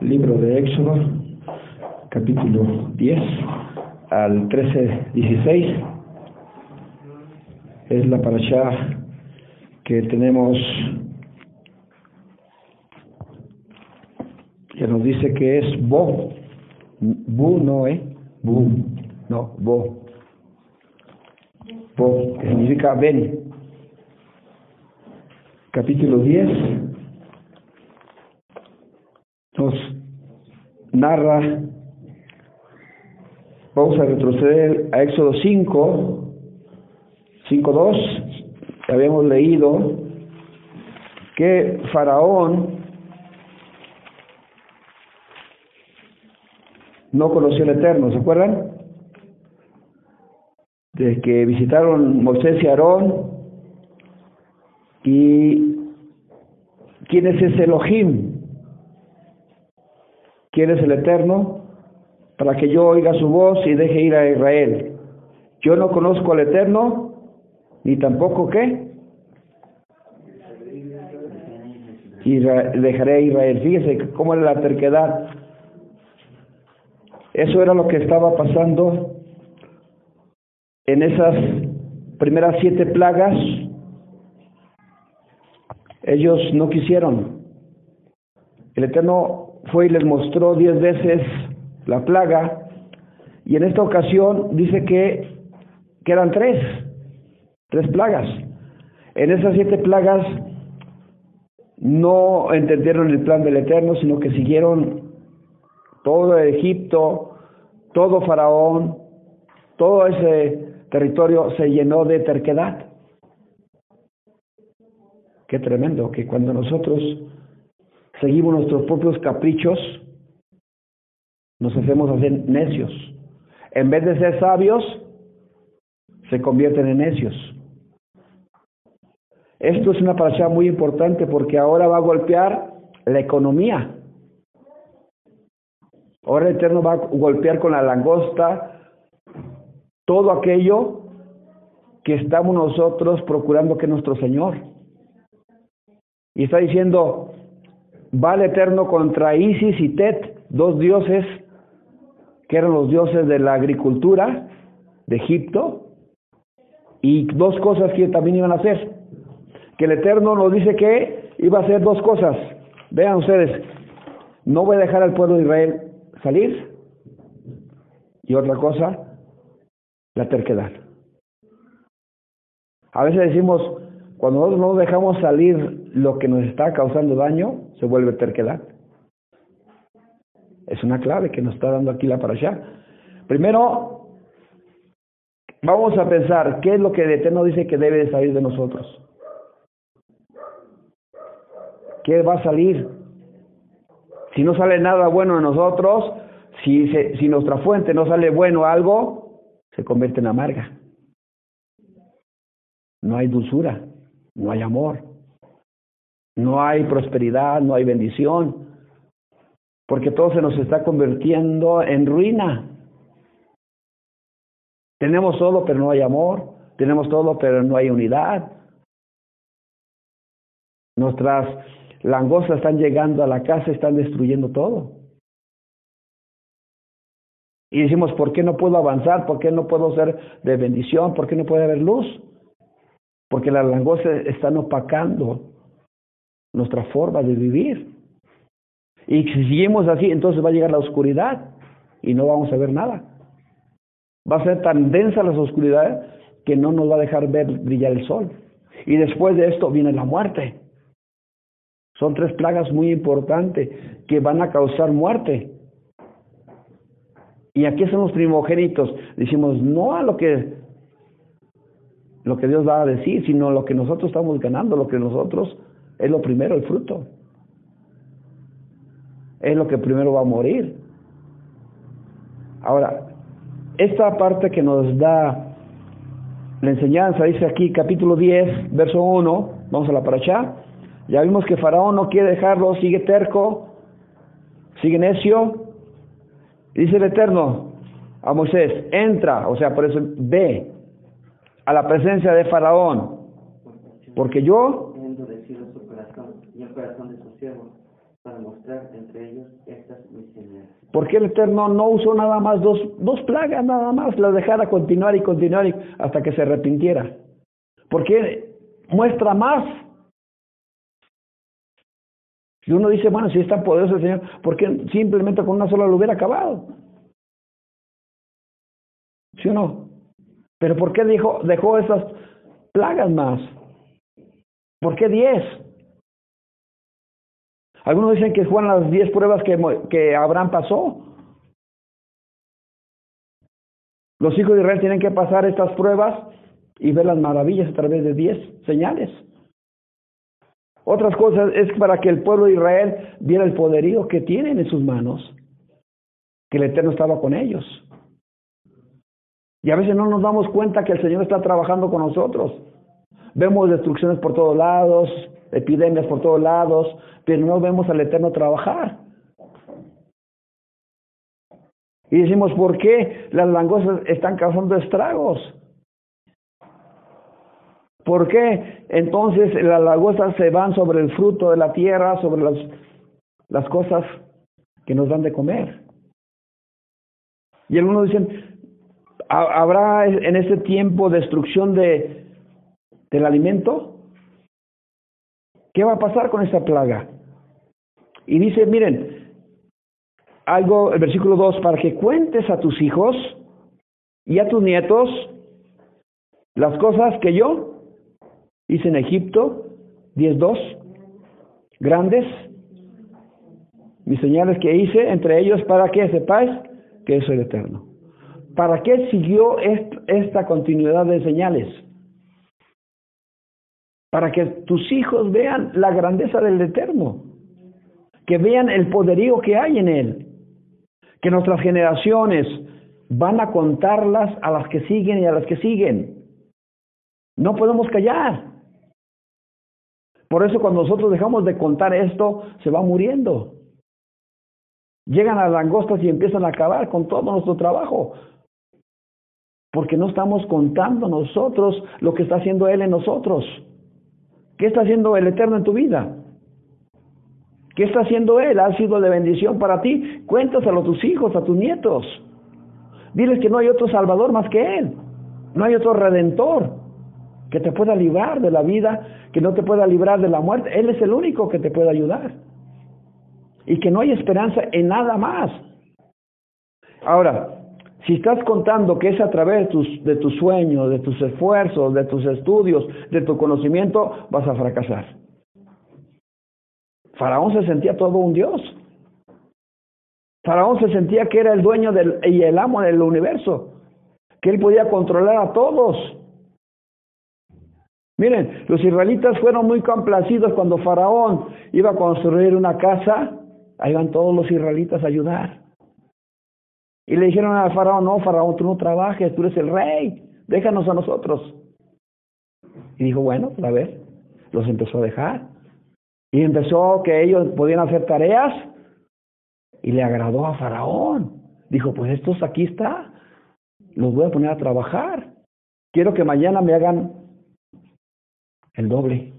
Libro de Éxodo, capítulo 10 al 13, 16. Es la parasha que tenemos que nos dice que es Bo. Bu no, ¿eh? Bu. No, Bo. Bo, que significa ven. Capítulo 10 nos narra, vamos a retroceder a Éxodo 5, 5.2, habíamos leído que Faraón no conoció el Eterno, ¿se acuerdan? De que visitaron Moisés y Aarón y ¿quién es ese Elohim? ¿Quién es el Eterno? Para que yo oiga su voz y deje ir a Israel. Yo no conozco al Eterno, ni tampoco qué. Y dejaré a Israel. Fíjese cómo era la terquedad. Eso era lo que estaba pasando en esas primeras siete plagas. Ellos no quisieron. El Eterno fue y les mostró diez veces la plaga y en esta ocasión dice que, que eran tres, tres plagas. En esas siete plagas no entendieron el plan del Eterno, sino que siguieron todo Egipto, todo Faraón, todo ese territorio se llenó de terquedad. Qué tremendo que cuando nosotros seguimos nuestros propios caprichos, nos hacemos hacer necios. En vez de ser sabios, se convierten en necios. Esto es una parasha muy importante porque ahora va a golpear la economía. Ahora el Eterno va a golpear con la langosta todo aquello que estamos nosotros procurando que nuestro Señor. Y está diciendo, va el Eterno contra Isis y Tet, dos dioses que eran los dioses de la agricultura de Egipto, y dos cosas que también iban a hacer. Que el Eterno nos dice que iba a hacer dos cosas. Vean ustedes, no voy a dejar al pueblo de Israel salir. Y otra cosa, la terquedad. A veces decimos, cuando nosotros no dejamos salir lo que nos está causando daño, se vuelve terquedad. Es una clave que nos está dando aquí la parasha. Primero, vamos a pensar qué es lo que el Eterno dice que debe de salir de nosotros. ¿Qué va a salir? Si no sale nada bueno de nosotros, si, se, si nuestra fuente no sale bueno algo, se convierte en amarga. No hay dulzura, no hay amor, no hay prosperidad, no hay bendición, porque todo se nos está convirtiendo en ruina. Tenemos todo, pero no hay amor, tenemos todo, pero no hay unidad. Nuestras langostas están llegando a la casa, están destruyendo todo. Y decimos, ¿por qué no puedo avanzar? ¿Por qué no puedo ser de bendición? ¿Por qué no puede haber luz? Porque las langostas están opacando nuestra forma de vivir. Y si seguimos así, entonces va a llegar la oscuridad y no vamos a ver nada. Va a ser tan densa la oscuridad que no nos va a dejar ver brillar el sol. Y después de esto viene la muerte. Son tres plagas muy importantes que van a causar muerte. Y aquí son los primogénitos. Decimos no a lo que lo que Dios va a decir, sino lo que nosotros estamos ganando, lo que nosotros es lo primero, el fruto. Es lo que primero va a morir. Ahora, esta parte que nos da la enseñanza, dice aquí capítulo 10, verso 1, vamos a la para. Ya vimos que Faraón no quiere dejarlo, sigue terco, sigue necio. Dice el Eterno a Moisés, entra, o sea, por eso ve a la presencia de Faraón, porque yo su corazón y el corazón de sus siervos para mostrar entre ellos estas misiones. porque el Eterno no usó nada más dos, dos plagas, nada más, las dejara continuar y continuar y- hasta que se arrepintiera. Porque muestra más. Y uno dice, bueno, si es tan poderoso el Señor, ¿por qué simplemente con una sola lo hubiera acabado? ¿Sí o no? Pero ¿por qué dejó, dejó esas plagas más? ¿Por qué diez? Algunos dicen que fueron las diez pruebas que, que Abraham pasó. Los hijos de Israel tienen que pasar estas pruebas y ver las maravillas a través de diez señales. Otras cosas es para que el pueblo de Israel viera el poderío que tienen en sus manos, que el Eterno estaba con ellos. Y a veces no nos damos cuenta que el Señor está trabajando con nosotros. Vemos destrucciones por todos lados, epidemias por todos lados, pero no vemos al Eterno trabajar. Y decimos, ¿por qué las langostas están causando estragos? ¿Por qué entonces las langostas se van sobre el fruto de la tierra, sobre las, las cosas que nos dan de comer? Y algunos dicen, ¿ha- ¿habrá en ese tiempo destrucción de, del alimento? ¿Qué va a pasar con esta plaga? Y dice, miren, algo, el versículo 2, para que cuentes a tus hijos y a tus nietos las cosas que yo hice en Egipto, 10.2, grandes, mis señales que hice entre ellos para que sepáis que soy el Eterno. ¿Para qué siguió est- esta continuidad de señales? Para que tus hijos vean la grandeza del Eterno, que vean el poderío que hay en Él, que nuestras generaciones van a contarlas a las que siguen y a las que siguen. No podemos callar. Por eso cuando nosotros dejamos de contar esto, se va muriendo. Llegan a langostas y empiezan a acabar con todo nuestro trabajo. Porque no estamos contando nosotros lo que está haciendo Él en nosotros. ¿Qué está haciendo el Eterno en tu vida? ¿Qué está haciendo Él? ¿Ha sido de bendición para ti? Cuéntaselo a tus hijos, a tus nietos. Diles que no hay otro Salvador más que Él. No hay otro Redentor que te pueda librar de la vida, que no te pueda librar de la muerte. Él es el único que te puede ayudar. Y que no hay esperanza en nada más. Ahora, si estás contando que es a través de tus, de tus sueños, de tus esfuerzos, de tus estudios, de tu conocimiento, vas a fracasar. Faraón se sentía todo un dios. Faraón se sentía que era el dueño del, y el amo del universo, que él podía controlar a todos. Miren, los israelitas fueron muy complacidos cuando Faraón iba a construir una casa, ahí van todos los israelitas a ayudar. Y le dijeron al Faraón, no, Faraón, tú no trabajes, tú eres el rey, déjanos a nosotros. Y dijo, bueno, a ver, los empezó a dejar. Y empezó que ellos podían hacer tareas y le agradó a Faraón. Dijo, pues estos aquí está, los voy a poner a trabajar. Quiero que mañana me hagan el doble.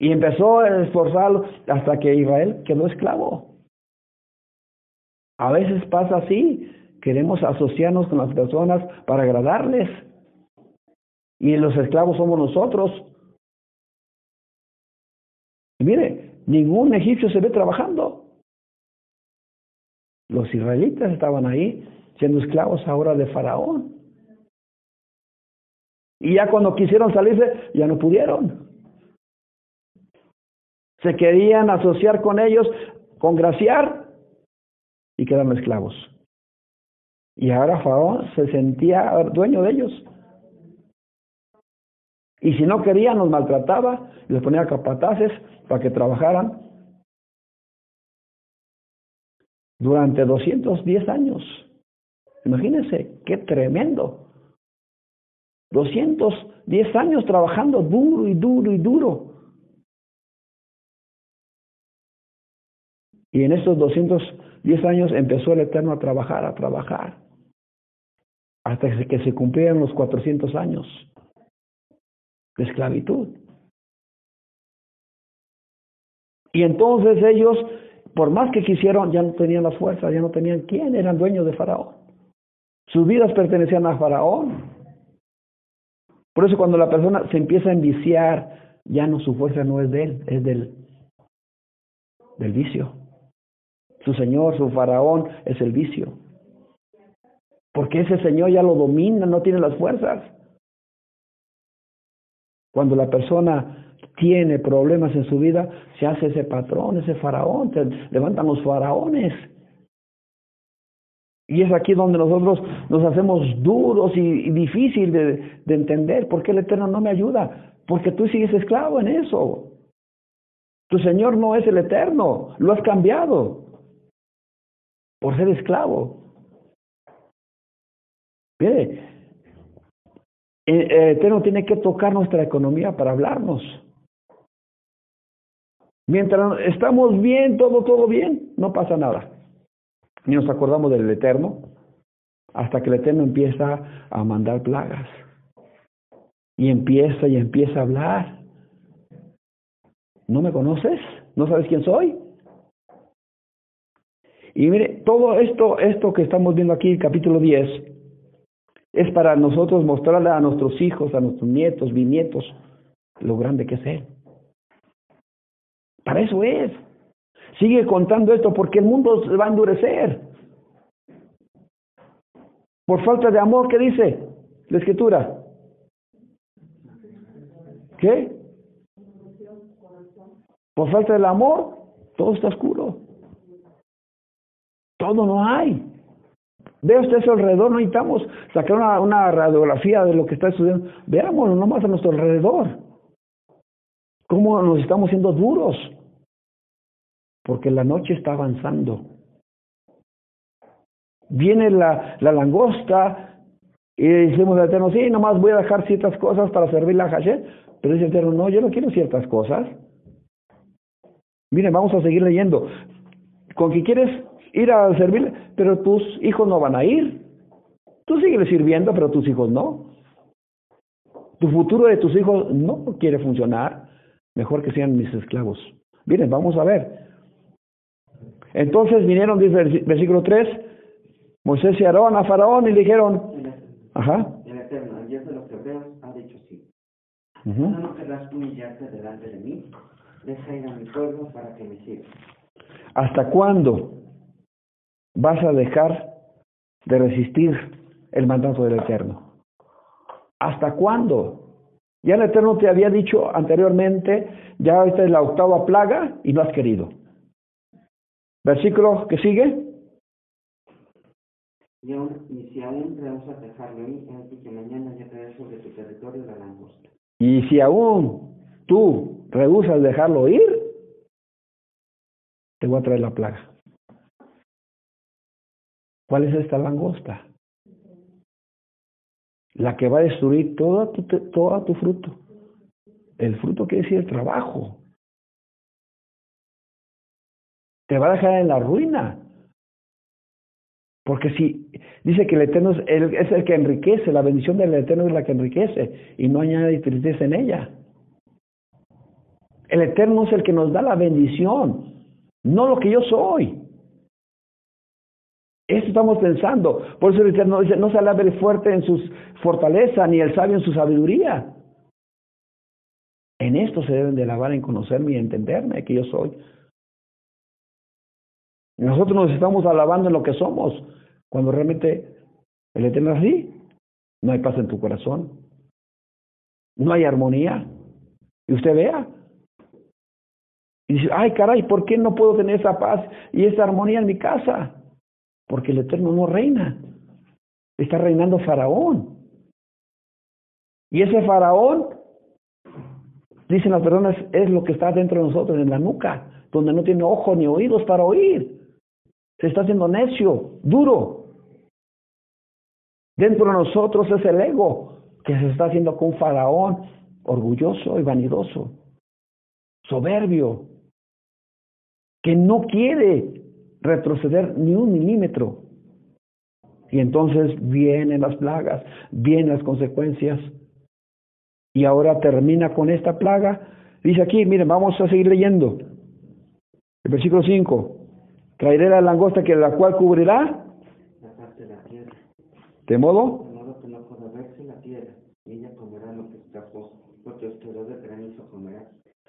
Y empezó a esforzarlo hasta que Israel quedó esclavo. A veces pasa así, queremos asociarnos con las personas para agradarles. Y los esclavos somos nosotros. Mire, ningún egipcio se ve trabajando. Los israelitas estaban ahí siendo esclavos ahora de Faraón. Y ya cuando quisieron salirse, ya no pudieron. Se querían asociar con ellos, congraciar y quedaron esclavos. Y ahora Faraón se sentía dueño de ellos. Y si no querían, los maltrataba, les ponía capataces para que trabajaran. durante 210 años. Imagínense, qué tremendo. 210 años trabajando duro y duro y duro. Y en estos 210 años empezó el Eterno a trabajar, a trabajar, hasta que se cumplieron los 400 años de esclavitud. Y entonces ellos, por más que quisieron, ya no tenían las fuerzas, ya no tenían quién, eran dueños de Faraón. Sus vidas pertenecían a Faraón. Por eso cuando la persona se empieza a enviciar, ya no su fuerza no es de él, es del, del vicio. Su señor, su faraón es el vicio. Porque ese señor ya lo domina, no tiene las fuerzas. Cuando la persona tiene problemas en su vida, se hace ese patrón, ese faraón, se levantan los faraones. Y es aquí donde nosotros nos hacemos duros y, y difícil de, de entender por qué el Eterno no me ayuda. Porque tú sigues esclavo en eso. Tu Señor no es el Eterno, lo has cambiado por ser esclavo. Mire, el Eterno tiene que tocar nuestra economía para hablarnos. Mientras estamos bien, todo, todo bien, no pasa nada ni nos acordamos del Eterno, hasta que el Eterno empieza a mandar plagas. Y empieza y empieza a hablar. ¿No me conoces? ¿No sabes quién soy? Y mire, todo esto, esto que estamos viendo aquí, capítulo 10, es para nosotros mostrarle a nuestros hijos, a nuestros nietos, bisnietos, lo grande que es Él. Para eso es. Sigue contando esto porque el mundo se va a endurecer. Por falta de amor, ¿qué dice la escritura? ¿Qué? Por falta del amor, todo está oscuro. Todo no hay. Ve usted a su alrededor, no necesitamos sacar una, radiografía de lo que está estudiando. Veámoslo nomás a nuestro alrededor. Cómo nos estamos siendo duros porque la noche está avanzando. Viene la, la langosta y decimos al Eterno, sí, nomás voy a dejar ciertas cosas para servir la Hashem, pero dice el Eterno, no, yo no quiero ciertas cosas. Miren, vamos a seguir leyendo. Con que quieres ir a servir, pero tus hijos no van a ir. Tú sigues sirviendo, pero tus hijos no. Tu futuro de tus hijos no quiere funcionar. Mejor que sean mis esclavos. Miren, vamos a ver. Entonces vinieron, dice el versículo 3, Moisés y Aarón a Faraón y dijeron, ajá. El Eterno, el Dios de los hebreos, ha dicho sí. No querrás humillarte delante de mí, deja ir a mi pueblo para que me siga. ¿Hasta cuándo vas a dejar de resistir el mandato del Eterno? ¿Hasta cuándo? Ya el Eterno te había dicho anteriormente, ya esta es la octava plaga y no has querido. Versículo que sigue. Y, aún, si aún rehusas dejarlo ir, que mañana ya traeré sobre tu territorio la langosta. Y si aún tú rehusas dejarlo ir, te voy a traer la plaga. ¿Cuál es esta langosta? La que va a destruir todo tu, tu fruto. El fruto quiere decir el trabajo te va a dejar en la ruina. Porque si dice que el Eterno es el, es el que enriquece, la bendición del Eterno es la que enriquece y no añade tristeza en ella. El Eterno es el que nos da la bendición, no lo que yo soy. Esto estamos pensando. Por eso el Eterno dice, no se alabe el fuerte en su fortaleza, ni el sabio en su sabiduría. En esto se deben de alabar en conocerme y entenderme que yo soy. Nosotros nos estamos alabando en lo que somos, cuando realmente el Eterno es así. No hay paz en tu corazón. No hay armonía. Y usted vea. Y dice, ay caray, ¿por qué no puedo tener esa paz y esa armonía en mi casa? Porque el Eterno no reina. Está reinando Faraón. Y ese Faraón, dicen las personas, es lo que está dentro de nosotros, en la nuca, donde no tiene ojos ni oídos para oír. Se está haciendo necio, duro. Dentro de nosotros es el ego que se está haciendo con un faraón orgulloso y vanidoso, soberbio, que no quiere retroceder ni un milímetro. Y entonces vienen las plagas, vienen las consecuencias. Y ahora termina con esta plaga. Dice aquí, miren, vamos a seguir leyendo. El versículo 5. Traeré la langosta que la cual cubrirá. La parte de la tierra. ¿De modo? De modo que no pueda verse la tierra. Y ella comerá lo que escapó. Porque os quedó de granizo comerá.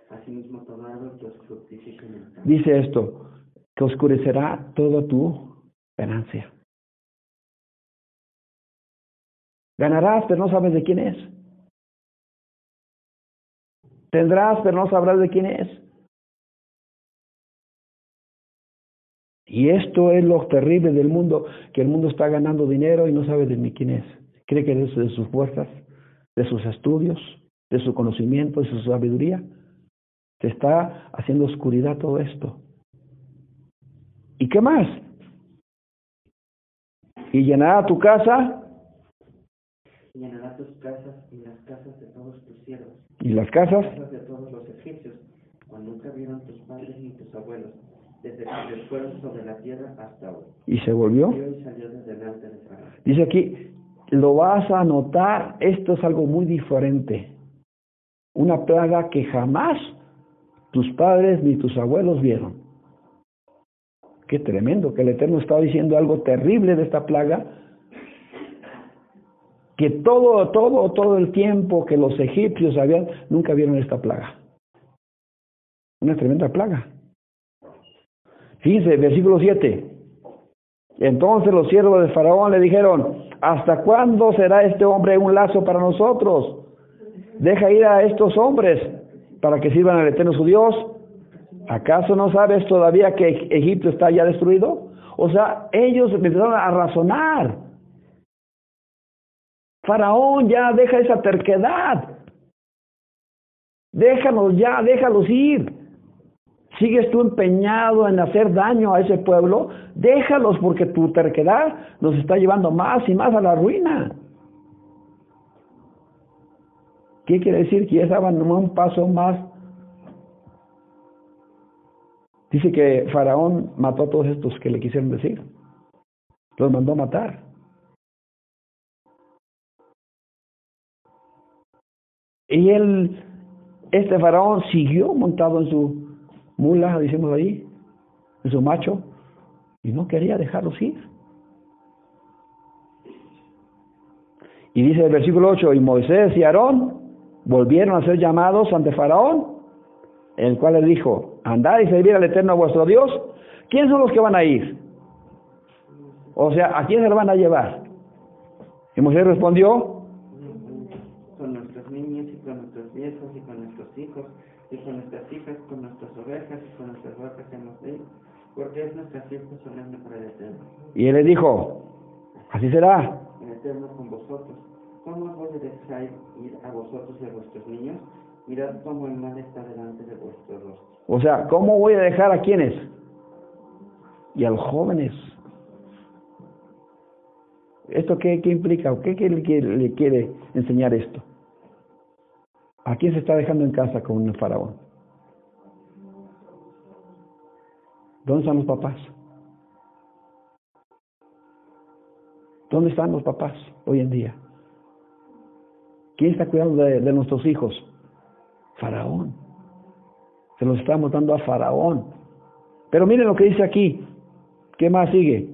Asimismo todo árbol que os fructifique en el campo. Dice esto, que oscurecerá toda tu ganancia. Ganarás, pero no sabes de quién es. Tendrás, pero no sabrás de quién es. Y esto es lo terrible del mundo, que el mundo está ganando dinero y no sabe de ni quién es. Cree que es de sus fuerzas, de sus estudios, de su conocimiento, de su sabiduría. Se está haciendo oscuridad todo esto. ¿Y qué más? Y llenará tu casa. Y llenará tus casas y las casas de todos tus siervos. ¿Y las casas? Casas de todos los egipcios, cual nunca vieron tus padres ni tus abuelos, desde que fueron sobre la tierra hasta hoy. ¿Y se volvió? Y salió de delante de. Dice aquí, lo vas a notar, esto es algo muy diferente. Una plaga que jamás tus padres ni tus abuelos vieron. Qué tremendo que el Eterno estaba diciendo algo terrible de esta plaga. Que todo, todo, todo el tiempo que los egipcios habían, nunca vieron esta plaga. Una tremenda plaga. Fíjense, versículo 7. Entonces los siervos de Faraón le dijeron, ¿hasta cuándo será este hombre un lazo para nosotros? Deja ir a estos hombres para que sirvan al Eterno su Dios. ¿Acaso no sabes todavía que Egipto está ya destruido? O sea, ellos empezaron a razonar. Faraón, ya deja esa terquedad. Déjanos ya, déjalos ir. ¿Sigues tú empeñado en hacer daño a ese pueblo? Déjalos porque tu terquedad nos está llevando más y más a la ruina. ¿Qué quiere decir? Que ya estaban un paso más. Dice que Faraón mató a todos estos que le quisieron decir. Los mandó a matar. Y él, este faraón, siguió montado en su mula, decimos ahí, en su macho, y no quería dejarlos ir. Y dice el versículo 8, y Moisés y Aarón volvieron a ser llamados ante Faraón, el cual les dijo, andad y servir al Eterno vuestro Dios. ¿Quiénes son los que van a ir? O sea, ¿a quién se lo van a llevar? Y Moisés respondió, Con nuestros niños y con nuestros viejos y con nuestros hijos y con nuestras hijas, con nuestras ovejas y con nuestras vacas hemos de porque es nuestra fiesta solemne para el Eterno. y él le dijo, así será. El Eterno con vosotros. ¿Cómo os ir a vosotros y a vuestros niños? Mirad cómo el mal está delante de vuestro rostro. O sea, ¿cómo voy a dejar a quiénes? Y a los jóvenes. ¿Esto qué, qué implica? ¿Qué, qué le, quiere, le quiere enseñar esto? ¿A quién se está dejando en casa con un faraón? ¿Dónde están los papás? ¿Dónde están los papás hoy en día? ¿Quién está cuidando de, de nuestros hijos? Faraón. Se los estamos dando a Faraón. Pero miren lo que dice aquí. ¿Qué más sigue?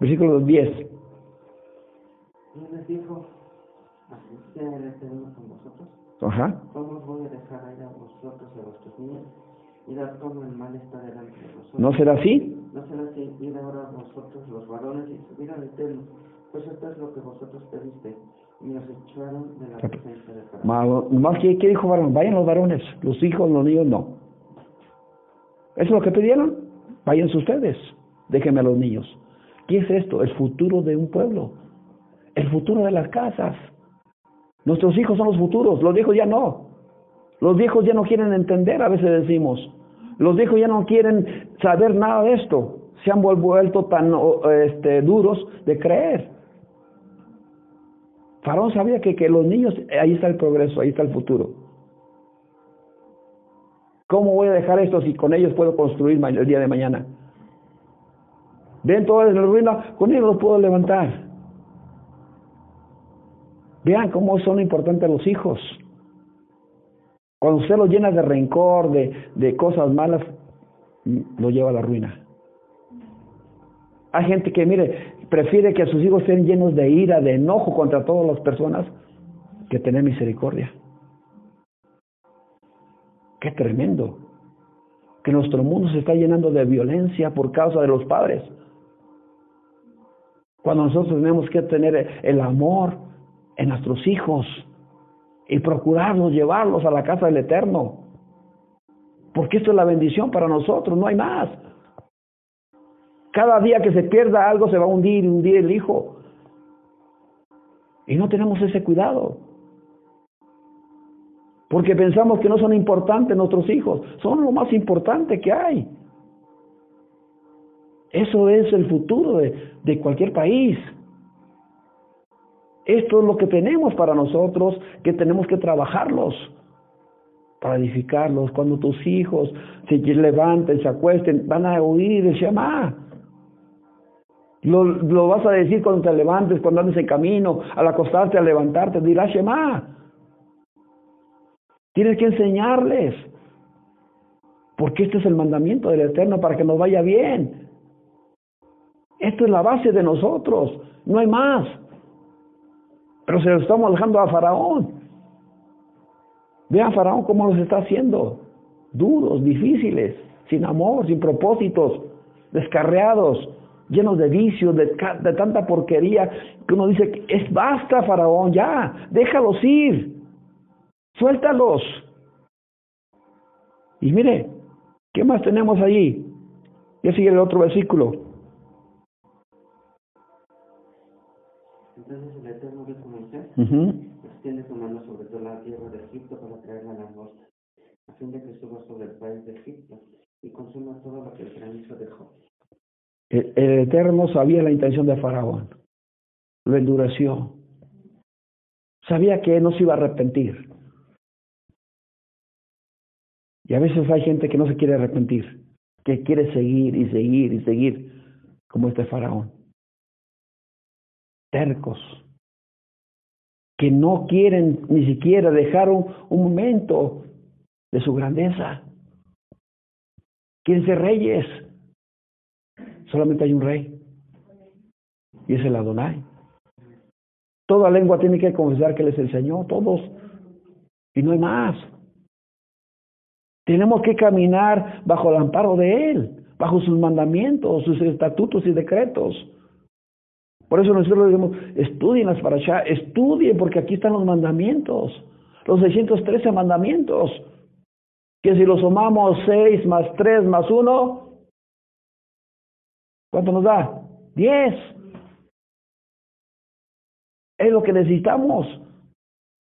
Versículo 10. Y él les dijo, así con vosotros. Ajá. ¿Cómo voy a dejar ir a vosotros y a vuestros niños? Mirad cómo el mal está delante de vosotros. ¿No será así? No será así, id ahora vosotros los varones y subid al Eterno, pues esto es lo que vosotros pediste, y nos echaron de la presencia de Faraón. Ma- Más que, ¿qué dijo varón? Vayan los varones, los hijos, los niños no. ¿Eso es lo que pidieron? Váyanse ustedes, déjenme a los niños. ¿Qué es esto? El futuro de un pueblo, el futuro de las casas. Nuestros hijos son los futuros, los viejos ya no. Los viejos ya no quieren entender, a veces decimos. Los viejos ya no quieren saber nada de esto. se han vuelto tan este, duros de creer. Faraón sabía que, que los niños, ahí está el progreso, ahí está el futuro. ¿Cómo voy a dejar esto si con ellos puedo construir el día de mañana? Ven toda la ruina, con ellos los puedo levantar. Vean cómo son importantes los hijos. Cuando usted los llena de rencor, de, de cosas malas, lo lleva a la ruina. Hay gente que, mire, prefiere que sus hijos estén llenos de ira, de enojo contra todas las personas, que tener misericordia. Qué tremendo. Que nuestro mundo se está llenando de violencia por causa de los padres. Cuando nosotros tenemos que tener el amor en nuestros hijos y procurarlos, llevarlos a la casa del Eterno. Porque esto es la bendición para nosotros, no hay más. Cada día que se pierda algo se va a hundir y hundir el hijo. Y no tenemos ese cuidado. Porque pensamos que no son importantes nuestros hijos. Son lo más importante que hay. Eso es el futuro de, de cualquier país. Esto es lo que tenemos para nosotros, que tenemos que trabajarlos para edificarlos. Cuando tus hijos se levanten, se acuesten, van a oír el Shema. Lo, vas a decir cuando te levantes, cuando andes en camino, al acostarte, al levantarte, dirás Shema. Tienes que enseñarles. Porque este es el mandamiento del Eterno para que nos vaya bien. Esto es la base de nosotros, no hay más. Pero se lo estamos dejando a Faraón. Vean Faraón cómo los está haciendo. Duros, difíciles, sin amor, sin propósitos, descarreados, llenos de vicios, de, de tanta porquería, que uno dice, es basta Faraón, ya, déjalos ir. Suéltalos. Y mire, ¿qué más tenemos allí? Ya sigue el otro versículo. Entonces el Eterno dijo a Moisés, extiende su mano sobre toda la tierra de Egipto para traer la langosta, a fin de que suba sobre el país de Egipto y consuma todo lo que el granizo dejó. El, Eterno sabía la intención de Faraón, lo endureció, sabía que no se iba a arrepentir. Y a veces hay gente que no se quiere arrepentir, que quiere seguir y seguir y seguir, como este faraón. Tercos, que no quieren ni siquiera dejar un, un momento de su grandeza. Quieren ser reyes. Solamente hay un rey. Y es el Adonai. Toda lengua tiene que confesar que Él es el Señor, todos. Y no hay más. Tenemos que caminar bajo el amparo de Él, bajo sus mandamientos, sus estatutos y decretos. Por eso nosotros decimos, estudien las allá, estudien porque aquí están los mandamientos, los 613 mandamientos, que si los sumamos 6 más 3 más 1, ¿cuánto nos da? 10. Es lo que necesitamos.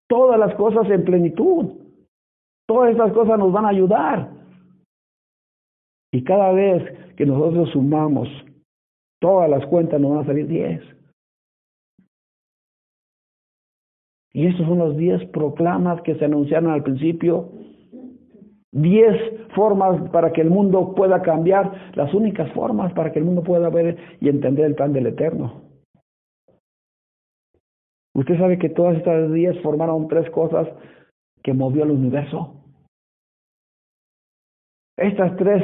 Todas las cosas en plenitud. Todas estas cosas nos van a ayudar. Y cada vez que nosotros sumamos todas las cuentas nos van a salir 10. Y estos son los 10 proclamas que se anunciaron al principio. 10 formas para que el mundo pueda cambiar, las únicas formas para que el mundo pueda ver y entender el plan del Eterno. Usted sabe que todas estas 10 formaron tres cosas que movió el universo. Estas tres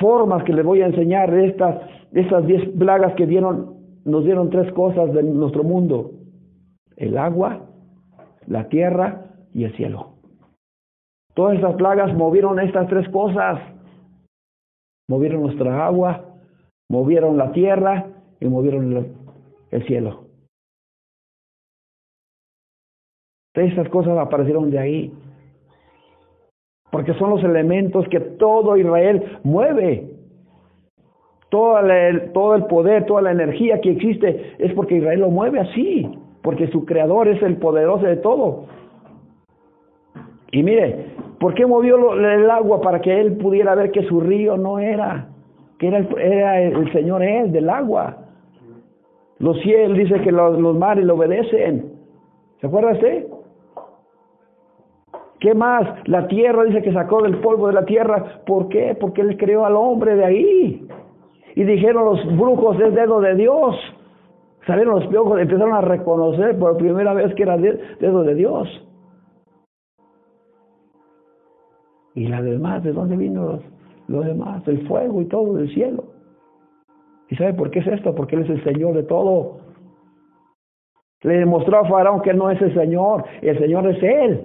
formas que les voy a enseñar, estas, estas diez plagas que dieron, nos dieron tres cosas de nuestro mundo. El agua, la tierra y el cielo. Todas estas plagas movieron estas tres cosas. Movieron nuestra agua, movieron la tierra y movieron el, el cielo. Estas cosas aparecieron de ahí porque son los elementos que todo Israel mueve. Todo el, todo el poder, toda la energía que existe es porque Israel lo mueve así, porque su creador es el poderoso de todo. Y mire, ¿por qué movió el agua para que él pudiera ver que su río no era, que era el, era el Señor Él del agua. Los cielos dice que los, mares le obedecen. ¿Se acuerda usted? ¿Qué más? La tierra dice que sacó del polvo de la tierra. ¿Por qué? Porque Él creó al hombre de ahí. Y dijeron los brujos, es dedo de Dios. Salieron los piojos, empezaron a reconocer por primera vez que era dedo de Dios. Y la demás, ¿de dónde vino lo demás? El fuego y todo del cielo. ¿Y sabe por qué es esto? Porque Él es el Señor de todo. Le demostró a Faraón que no es el Señor, el Señor es Él.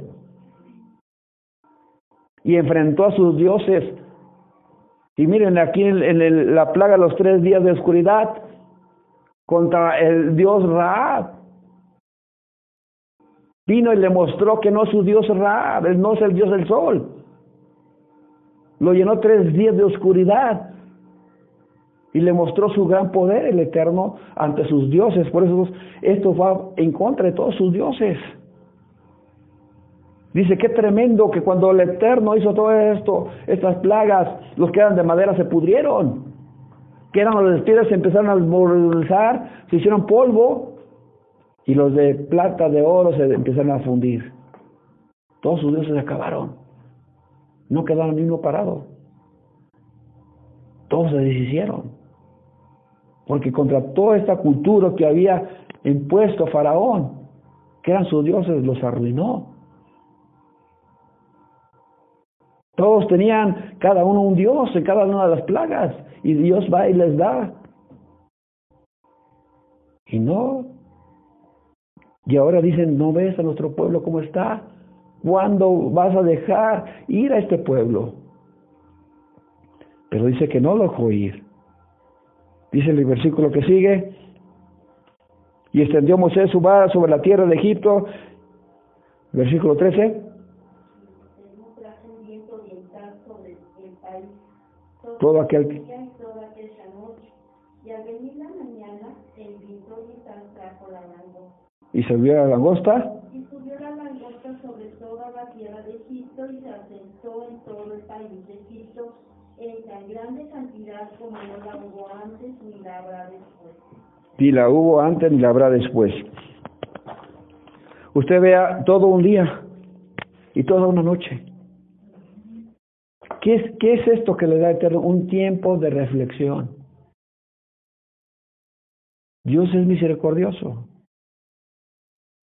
Y enfrentó a sus dioses. Y miren aquí en, la plaga los tres días de oscuridad contra el dios Raab. Vino y le mostró que no es su dios Raab, él no es el dios del sol. Lo llenó tres días de oscuridad y le mostró su gran poder el Eterno ante sus dioses. Por eso esto va en contra de todos sus dioses. Dice, qué tremendo que cuando el Eterno hizo todo esto, estas plagas, los que eran de madera se pudrieron. Que eran los de se empezaron a almorzar, se hicieron polvo y los de plata, de oro se empezaron a fundir. Todos sus dioses se acabaron. No quedaron ni uno parado. Todos se deshicieron porque contra toda esta cultura que había impuesto Faraón, que eran sus dioses, los arruinó. Todos tenían cada uno un dios en cada una de las plagas y Dios va y les da. Y no. Y ahora dicen, no ves a nuestro pueblo cómo está. ¿Cuándo vas a dejar ir a este pueblo? Pero dice que no lo dejó ir. Dice el versículo que sigue, y extendió Moisés su vara sobre la tierra de Egipto, versículo 13. Todo aquel que... Y subió la langosta. Y la langosta sobre toda la tierra de Egipto y se asentó en todo el país de Egipto en tan grande cantidad como no la hubo antes ni la habrá después. Ni la hubo antes ni la habrá después. Usted vea todo un día y toda una noche. ¿Qué es, qué es esto que le da eterno? Un tiempo de reflexión. Dios es misericordioso.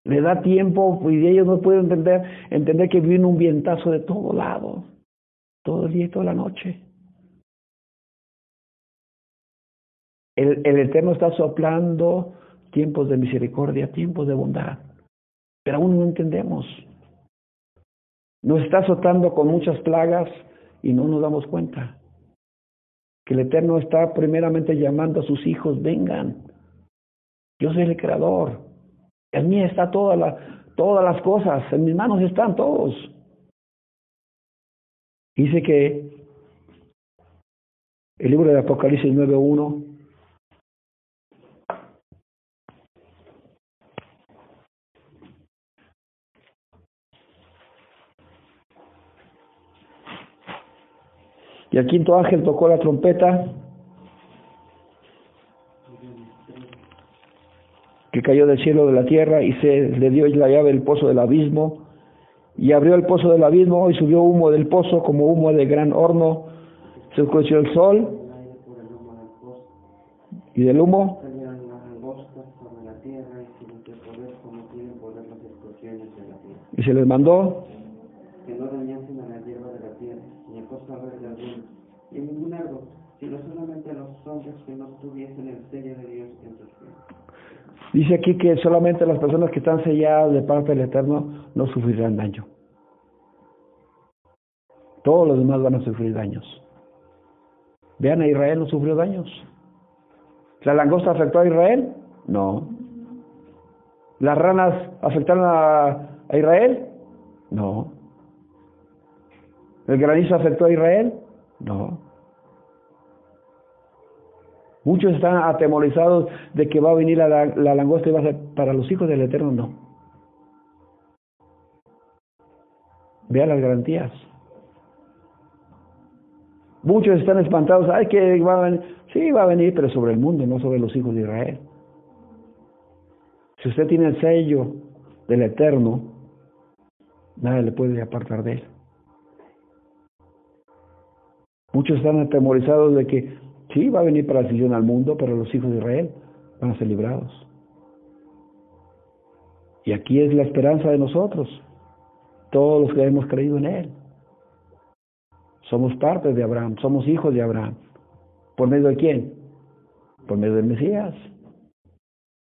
Le da tiempo y ellos no pueden entender, entender que viene un vientazo de todo lado, todo el día y toda la noche. El, el Eterno está soplando tiempos de misericordia, tiempos de bondad, pero aún no entendemos. Nos está azotando con muchas plagas y no nos damos cuenta. Que el Eterno está primeramente llamando a sus hijos, vengan. Yo soy el creador. En mí está toda la, todas las cosas, en mis manos están todos. Dice que el libro de Apocalipsis 9.1 Y el quinto ángel tocó la trompeta que cayó del cielo de la tierra y se le dio la llave del pozo del abismo y abrió el pozo del abismo y subió humo del pozo como humo de gran horno. Se oscureció el sol y del humo y se les mandó y ningún árbol, sino solamente los hombres que no tuviesen el sello de Dios. Dice aquí que solamente las personas que están selladas de parte del Eterno no sufrirán daño. Todos los demás van a sufrir daños. Vean, a Israel no sufrió daños. ¿La langosta afectó a Israel? No. ¿Las ranas afectaron a, a Israel? No. ¿El granizo afectó a Israel? No. Muchos están atemorizados de que va a venir la, la langosta y va a ser para los hijos del Eterno, no. Vea las garantías. Muchos están espantados, ay, que va a venir. Sí, va a venir, pero sobre el mundo, no sobre los hijos de Israel. Si usted tiene el sello del Eterno, nadie le puede apartar de él. Muchos están atemorizados de que sí, va a venir para la al mundo, pero los hijos de Israel van a ser librados. Y aquí es la esperanza de nosotros, todos los que hemos creído en Él. Somos parte de Abraham, somos hijos de Abraham. ¿Por medio de quién? Por medio del Mesías.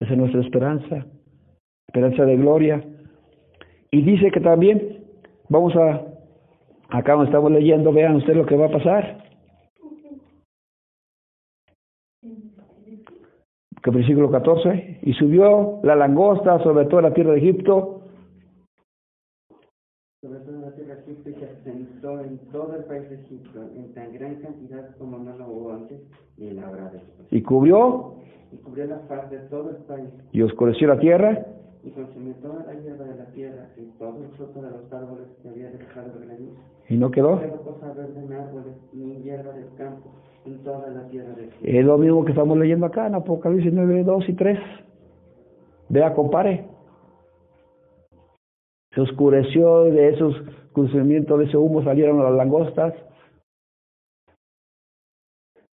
Esa es nuestra esperanza, esperanza de gloria. Y dice que también, vamos a, acá donde estamos leyendo, vean ustedes lo que va a pasar. Que versículo 14, y subió la langosta sobre toda la tierra de Egipto. Sobre toda la tierra de Egipto y se asentó en todo el país de Egipto, en tan gran cantidad como no lo hubo antes, ni la habrá después. Y cubrió y cubrió la faz de todo el país, y oscureció la tierra, y consumió toda la hierba de la tierra, y todo el fruto de los árboles que había dejado el granizo. y no quedó. No quedó cosa verde en árboles, ni hierba del campo, Es lo mismo que estamos leyendo acá en Apocalipsis 9, 2 y 3. Vea, compare. Se oscureció de esos consumimientos de ese humo, salieron las langostas.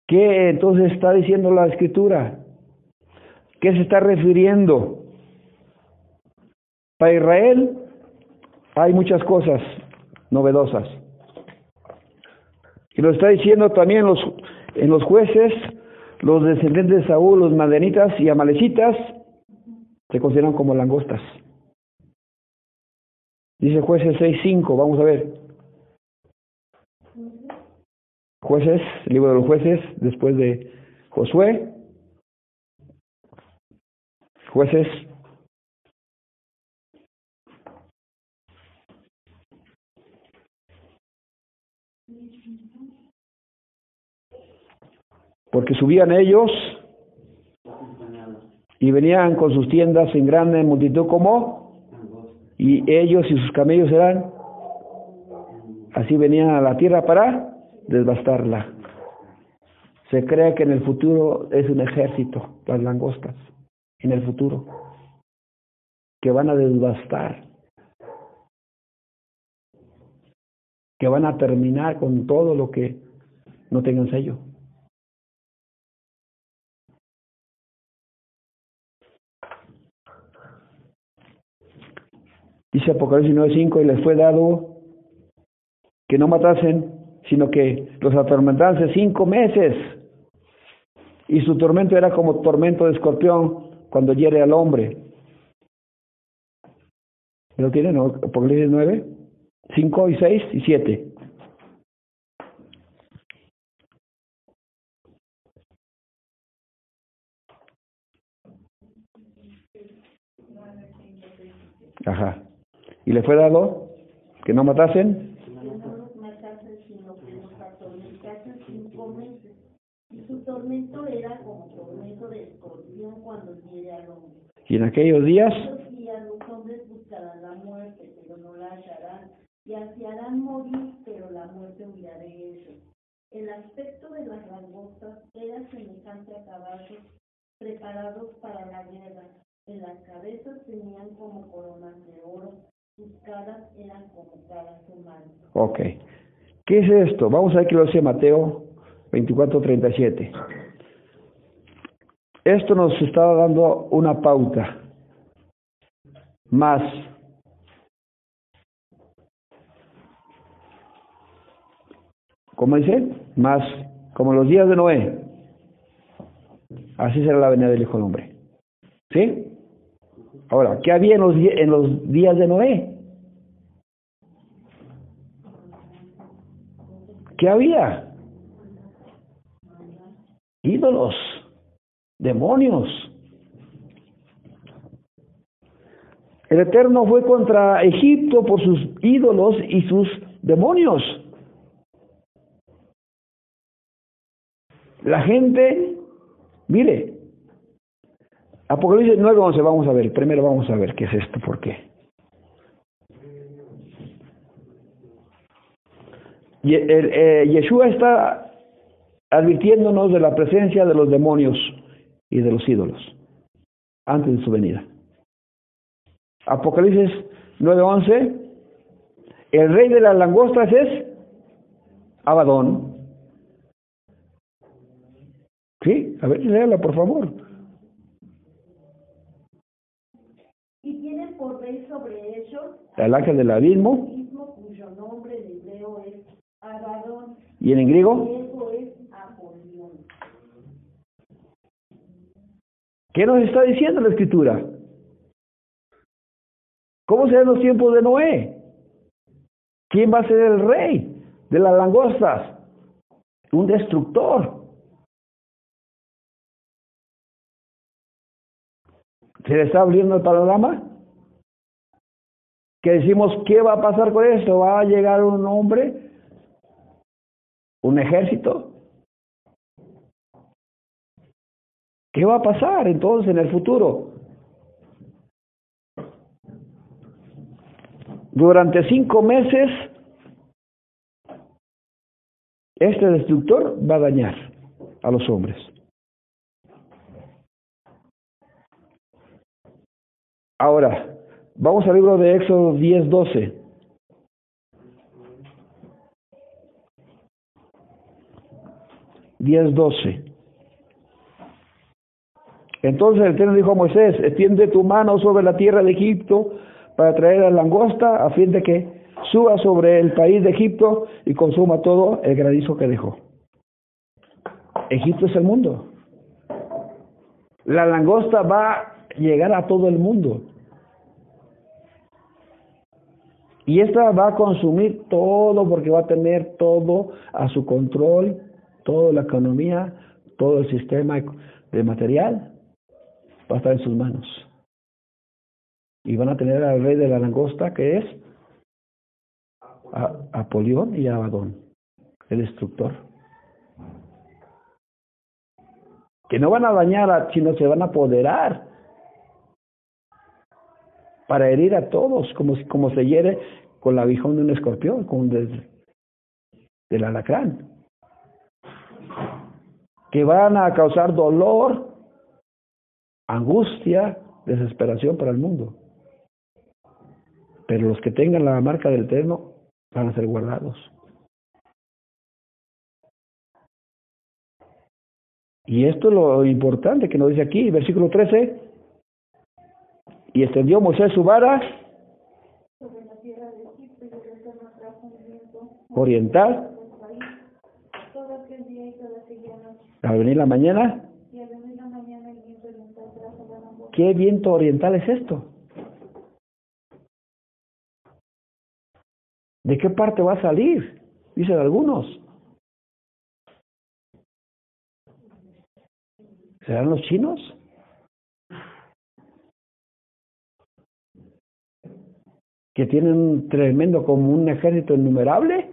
¿Qué entonces está diciendo la escritura? ¿Qué se está refiriendo? Para Israel hay muchas cosas novedosas. Y lo está diciendo también los, en los jueces, los descendientes de Saúl, los madenitas y amalecitas, se consideran como langostas. Dice jueces 6.5, vamos a ver. Jueces, el libro de los jueces, después de Josué. Jueces. Porque subían ellos y venían con sus tiendas en grande multitud como y ellos y sus camellos eran así venían a la tierra para desbastarla. Se cree que en el futuro es un ejército, las langostas, en el futuro, que van a desbastar, que van a terminar con todo lo que no tengan sello. Dice Apocalipsis 9:5 y les fue dado que no matasen, sino que los atormentasen cinco meses. Y su tormento era como tormento de escorpión cuando hiere al hombre. ¿Lo tienen? Apocalipsis 9, 5 y 6 y 7. Ajá. Y le fue dado que no matasen. Y en aquellos días los hombres buscarán la muerte, pero no la hallarán, y ansiarán morir, pero la muerte huirá de ellos. El aspecto de las langostas era semejante a caballos preparados para la guerra. En las cabezas tenían como coronas de oro, sus caras eran. Ok. ¿Qué es esto? Vamos a ver qué lo dice Mateo 24:37. Esto nos está dando una pauta más. ¿Cómo dice? Más, como los días de Noé. Así será la venida del Hijo del Hombre. ¿Sí? Ahora, ¿qué había en los, en los días de Noé? ¿Qué había? Ídolos, demonios. El Eterno fue contra Egipto por sus ídolos y sus demonios. La gente, mire, Apocalipsis 9, 11, vamos a ver. Primero vamos a ver qué es esto, por qué. Eh, Yeshua está advirtiéndonos de la presencia de los demonios y de los ídolos antes de su venida. Apocalipsis 9:11, el rey de las langostas es Abadón. Sí, a ver, léala por favor. Y tiene por rey sobre ellos El ángel del abismo. mismo cuyo nombre en hebreo es Abadón, ¿Y en griego? ¿Qué nos está diciendo la escritura? ¿Cómo serán los tiempos de Noé? ¿Quién va a ser el rey de las langostas? Un destructor. ¿Se le está abriendo el panorama? Que decimos, ¿qué va a pasar con esto? ¿Va a llegar un hombre? ¿Un ejército? ¿Qué va a pasar entonces en el futuro? Durante cinco meses, este destructor va a dañar a los hombres. Ahora, vamos al libro de Éxodo 10, 12. Diez doce. Entonces el Eterno dijo a Moisés, extiende tu mano sobre la tierra de Egipto para traer la langosta a fin de que suba sobre el país de Egipto y consuma todo el granizo que dejó. Egipto es el mundo. La langosta va a llegar a todo el mundo. Y esta va a consumir todo porque va a tener todo a su control, toda la economía, todo el sistema de material va a estar en sus manos. Y van a tener al rey de la langosta que es Apolión y Abadón, el destructor. Que no van a dañar, sino se van a apoderar para herir a todos, como, como se hiere con la aguijón de un escorpión, con del, del alacrán. Que van a causar dolor, angustia, desesperación para el mundo. Pero los que tengan la marca del Eterno van a ser guardados. Y esto es lo importante que nos dice aquí, versículo 13. Y extendió Moisés su vara Sobre la tierra de Egipto y el Eterno trajo un viento oriental del país todo aquel día y toda aquella noche. Al venir la mañana. ¿Qué viento oriental es esto? ¿De qué parte va a salir? Dicen algunos. ¿Serán los chinos? Que tienen un tremendo como un ejército innumerable.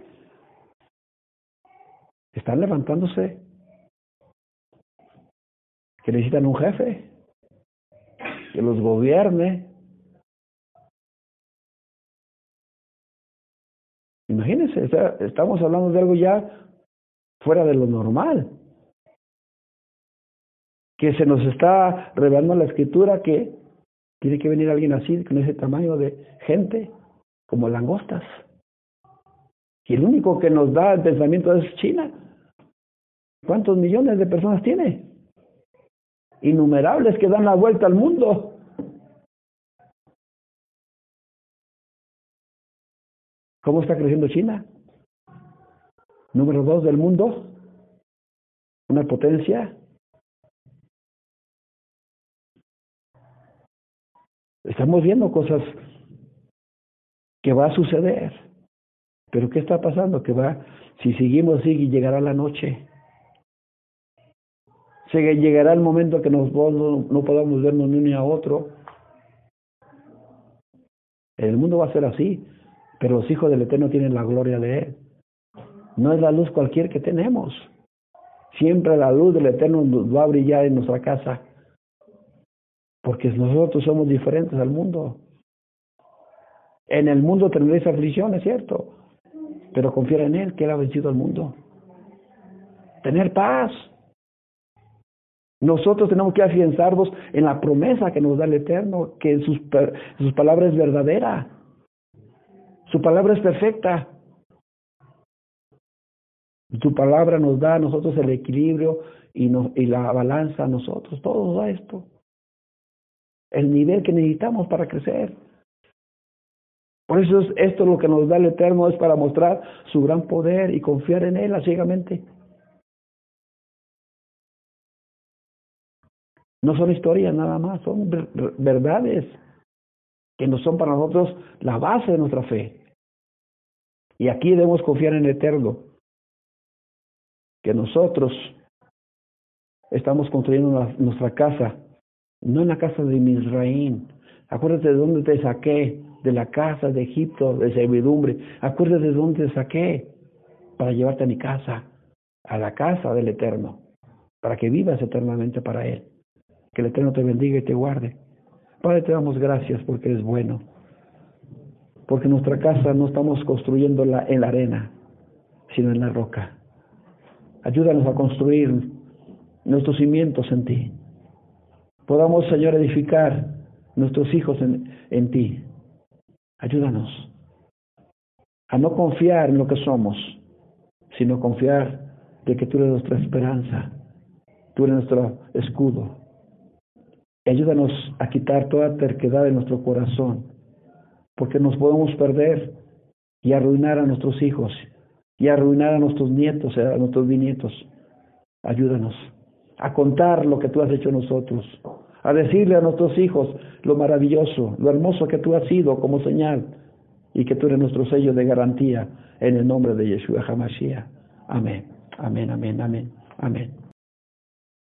Están levantándose. Que necesitan un jefe que los gobierne. Imagínense, estamos hablando de algo ya fuera de lo normal. Que se nos está revelando la escritura que tiene que venir alguien así, con ese tamaño de gente, como langostas. Y el único que nos da el pensamiento es China. ¿Cuántos millones de personas tiene? Innumerables que dan la vuelta al mundo. ¿Cómo está creciendo China? Número dos del mundo. Una potencia. Estamos viendo cosas que va a suceder. Pero ¿qué está pasando? Que va, si seguimos así, llegará la noche llegará el momento que nos, no, no podamos vernos ni uno a otro. El mundo va a ser así, pero los hijos del Eterno tienen la gloria de Él. No es la luz cualquier que tenemos. Siempre la luz del Eterno va a brillar en nuestra casa, porque nosotros somos diferentes al mundo. En el mundo tendréis aflicción, es cierto, pero confía en Él, que Él ha vencido al mundo. tener paz. Nosotros tenemos que afianzarnos en la promesa que nos da el Eterno, que sus, sus palabras es verdadera. Su palabra es perfecta. Tu palabra nos da a nosotros el equilibrio y, y la balanza a nosotros. Todo nos da esto. El nivel que necesitamos para crecer. Por eso es, esto lo que nos da el Eterno es para mostrar su gran poder y confiar en Él ciegamente. No son historias nada más, son verdades que no son para nosotros la base de nuestra fe. Y aquí debemos confiar en el Eterno, que nosotros estamos construyendo nuestra casa, no en la casa de Misraín. Acuérdate de dónde te saqué, de la casa de Egipto, de servidumbre. Acuérdate de dónde te saqué para llevarte a mi casa, a la casa del Eterno, para que vivas eternamente para Él. Que el Eterno te bendiga y te guarde. Padre, te damos gracias porque eres bueno. Porque nuestra casa no estamos construyéndola en la arena, sino en la roca. Ayúdanos a construir nuestros cimientos en ti. Podamos, Señor, edificar nuestros hijos en, en ti. Ayúdanos a no confiar en lo que somos, sino confiar de que tú eres nuestra esperanza, tú eres nuestro escudo. Ayúdanos a quitar toda terquedad de nuestro corazón, porque nos podemos perder y arruinar a nuestros hijos y arruinar a nuestros nietos, a nuestros bisnietos. Ayúdanos a contar lo que tú has hecho en nosotros, a decirle a nuestros hijos lo maravilloso, lo hermoso que tú has sido como señal y que tú eres nuestro sello de garantía en el nombre de Yeshua HaMashiach. Amén, amén, amén, amén, amén.